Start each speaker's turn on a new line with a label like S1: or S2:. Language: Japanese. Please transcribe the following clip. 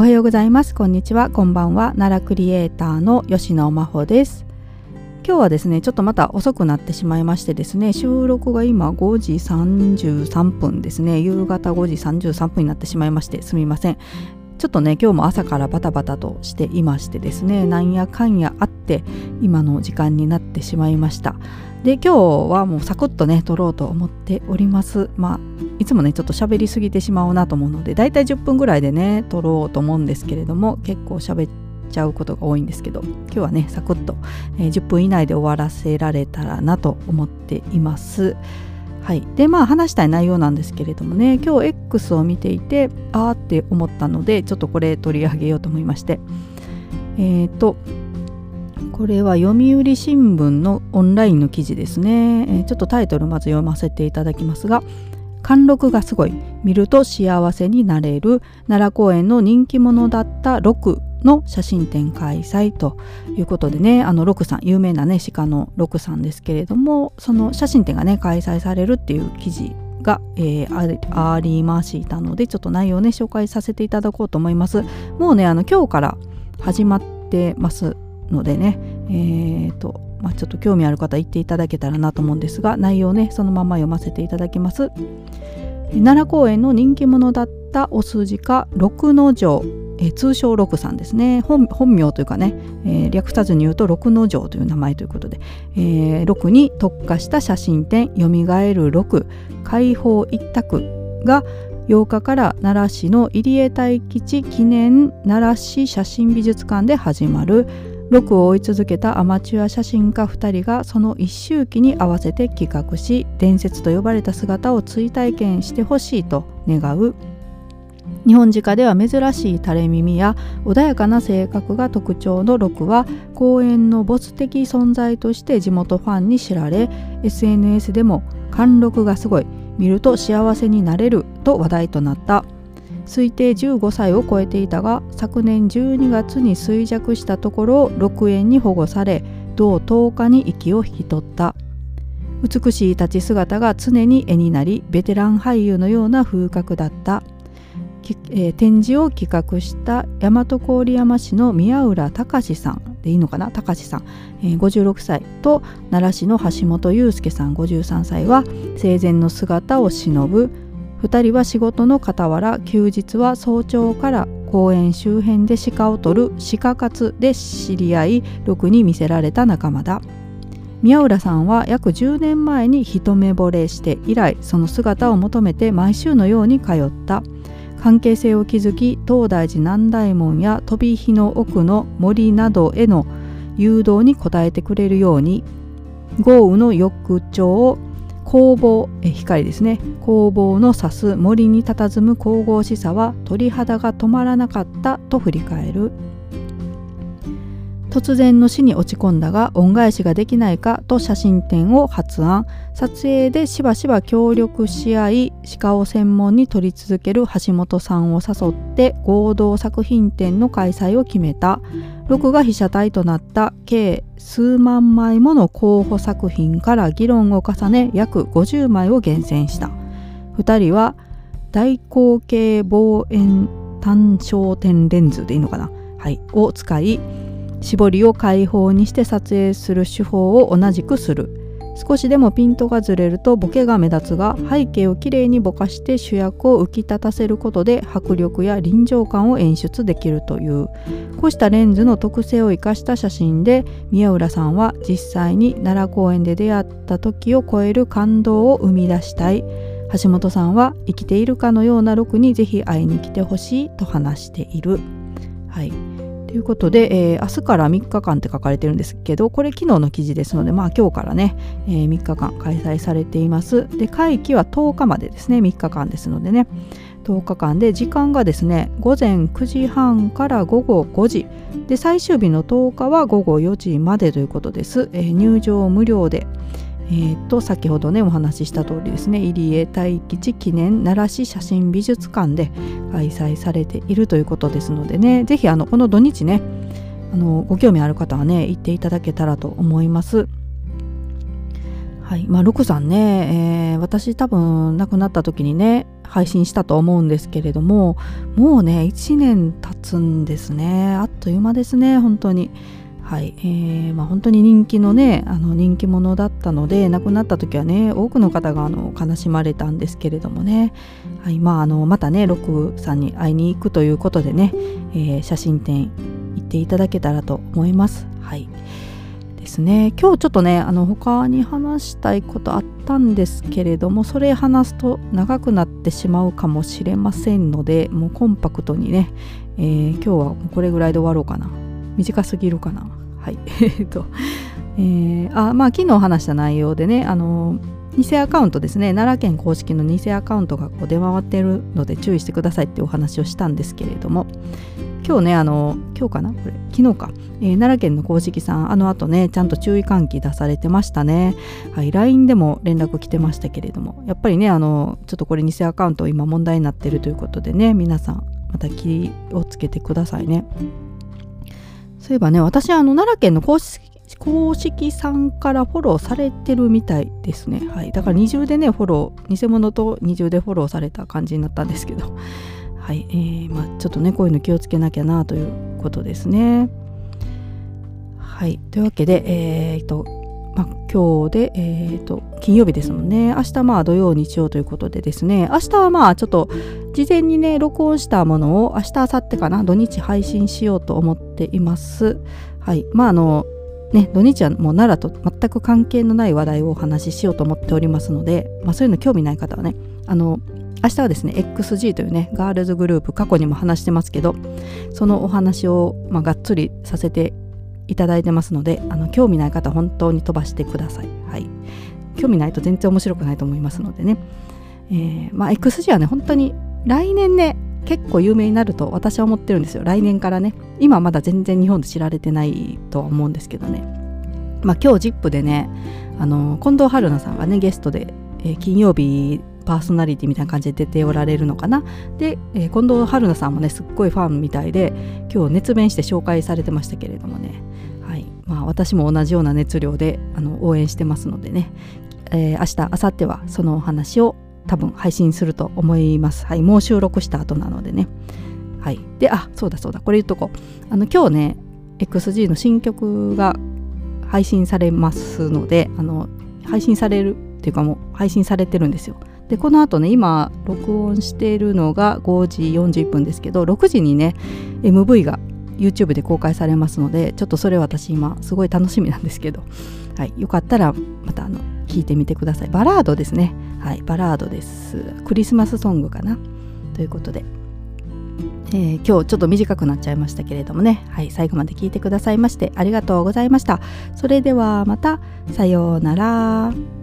S1: おはようございます。こんにちは。こんばんは。奈良クリエイターの吉野真帆です。今日はですねちょっとまた遅くなってしまいましてですね収録が今5時33分ですね。夕方5時33分になってしまいましてすみません。ちょっとね今日も朝からバタバタとしていましてですねなんやかんやあって今の時間になってしまいました。で今日はもうサクッとね撮ろうと思っております。まあいつもねちょっと喋りすぎてしまうなと思うのでだいたい10分ぐらいでね撮ろうと思うんですけれども結構喋っちゃうことが多いんですけど今日はねサクッと、えー、10分以内で終わらせられたらなと思っています。はい、でまあ話したい内容なんですけれどもね今日 X を見ていてああって思ったのでちょっとこれ取り上げようと思いまして。えっ、ー、とこれは読売新聞のオンラインの記事ですね、え、ちょっとタイトルまず読ませていただきますが貫禄がすごい。見ると幸せになれる。奈良公園の人気者だった六の写真展開催ということでねあの六さん有名なね鹿の六さんですけれどもその写真展がね開催されるっていう記事が、えー、ありましたのでちょっと内容をね紹介させていただこうと思います。もうねあの今日から始まってます。のでね、えーとまあ、ちょっと興味ある方言っていただけたらなと思うんですが内容ねそのまま読ませていただきます。奈良公園の人気者だったお筋家六之丞、え、通称六さんですね本名というかね、えー、略さずに言うと六之丞という名前ということで、えー、六に特化した写真展「よみがえる六解放一択」が8日から奈良市の入江大吉記念奈良市写真美術館で始まる6を追い続けたアマチュア写真家2人がその一周期に合わせて企画し伝説と呼ばれた姿を追体験してほしいと願う。日本鹿では珍しい垂れ耳や穏やかな性格が特徴の6は公園のボス的存在として地元ファンに知られ SNS でも貫禄がすごい見ると幸せになれると話題となった。推定15歳を超えていたが昨年12月に衰弱したところ6円に保護され同10日に息を引き取った。美しい立ち姿が常に絵になりベテラン俳優のような風格だった、えー、展示を企画した大和郡山市の宮浦隆さん。でいいのかな？隆さん、えー、56歳と奈良市の橋本祐介さん。53歳は生前の姿を忍ぶ2人は仕事の傍ら休日は早朝から公園周辺で鹿を取る鹿活で知り合い6に見せられた仲間だ。宮浦さんは約10年前に一目惚れして以来その姿を求めて毎週のように通った。関係性を築き東大寺南大門や飛び火の奥の森などへの誘導に応えてくれるように豪雨の翌朝工房え光ですね。工房の指す森に佇む神々しさは鳥肌が止まらなかったと振り返る。突然の死に落ち込んだが恩返しができないかと写真展を発案。撮影でしばしば協力し合い鹿を専門に撮り続ける橋本さんを誘って合同作品展の開催を決めた。6が被写体となった計数万枚もの候補作品から議論を重ね約50枚を厳選した。2人は大口径望遠単焦点レンズでいいのかな、はい、を使い絞りを開放にして撮影する手法を同じくする。少しでもピントがずれるとボケが目立つが背景をきれいにぼかして主役を浮き立たせることで迫力や臨場感を演出できるという。こうしたレンズの特性を生かした写真で宮浦さんは実際に奈良公園で出会った時を超える感動を生み出したい。橋本さんは生きているかのようなロクにぜひ会いに来てほしいと話している。はい。ということで、えー、明日から3日間って書かれてるんですけど、これ昨日の記事ですので、まあ今日からね、えー、3日間開催されています。で、会期は10日までですね、3日間ですのでね、10日間で時間がですね、午前9時半から午後5時、で、最終日の10日は午後4時までということです。えー、入場無料で、えー、と先ほどねお話しした通りですね入江大吉記念奈良市写真美術館で開催されているということですのでね是非この土日ねあのご興味ある方はね行っていただけたらと思います。はいまあ、ロコさんね、えー、私多分亡くなった時にね配信したと思うんですけれどももうね1年経つんですねあっという間ですね本当に。はい。えーまあ、本当に人気のねあの人気者だったので亡くなった時はね多くの方があの悲しまれたんですけれどもね、はい。まあ、あのまたねロックさんに会いに行くということでね、えー、写真展行っていただけたらと思います。はい。ですね。今日ちょっとねあの他に話したいことあったんですけれどもそれ話すと長くなってしまうかもしれませんのでもうコンパクトにね、えー、今日はこれぐらいで終わろうかな。短すぎるかな。はい。えっとえー、あまあ昨日話した内容でねあの偽アカウントですね。奈良県公式の偽アカウントがこう出回ってるので注意してくださいってお話をしたんですけれども。今日ねあの今日かな？これ昨日か、えー、奈良県の公式さんあの後ねちゃんと注意喚起出されてましたね。はい。LINE でも連絡来てましたけれども。やっぱりねあのちょっとこれ偽アカウント今問題になってるということでね皆さんまた気をつけてくださいね。そういえばね私あの奈良県の公式公式さんからフォローされてるみたいですね。はい。だから二重でね、フォロー、偽物と二重でフォローされた感じになったんですけど、はい。えー、まあ、ちょっとね、こういうの気をつけなきゃなということですね。はい。というわけで、えー、と、まあ、今日で、えーと、金曜日ですもんね。明日まあ土曜日曜ということでですね。明日はまあちょっと事前にね録音したものを明日明後日かな土日配信しようと思っています。はい。まああのね、土日はもう奈良と全く関係のない話題をお話ししようと思っておりますので、まあ、そういうの興味ない方はねあの明日はですね XG というねガールズグループ過去にも話してますけどそのお話を、まあ、がっつりさせていただいてますのであの興味ない方本当に飛ばしてください、はい、興味ないと全然面白くないと思いますのでね、えー、まあ XG はね本当に来年ね結構有名になると私は思ってるんですよ。来年からね。今まだ全然日本で知られてないとは思うんですけどね。まあ今日 ZIP でねあの近藤春菜さんがねゲストで、えー、金曜日パーソナリティみたいな感じで出ておられるのかなで、えー、近藤春菜さんもねすっごいファンみたいで今日熱弁して紹介されてましたけれどもねはいまあ私も同じような熱量であの応援してますのでね、えー、明日明後日はそのお話を多分配信すると思います。はい、もう収録した後なのでね。はい。で、あ、そうだそうだ、これ言っとこう。あの、今日ね、XG の新曲が配信されますので、あの、配信されるっていうかもう配信されてるんですよ。で、この後ね、今、録音しているのが5時41分ですけど、6時にね、MV が YouTube で公開されますので、ちょっとそれ私今、すごい楽しみなんですけど、はい、よかったらまたあの聞いてみてください。バラードですね。はい、バラードです。クリスマスソングかな。ということで、えー、今日ちょっと短くなっちゃいましたけれどもね、はい、最後まで聞いてくださいましてありがとうございました。それではまた、さようなら。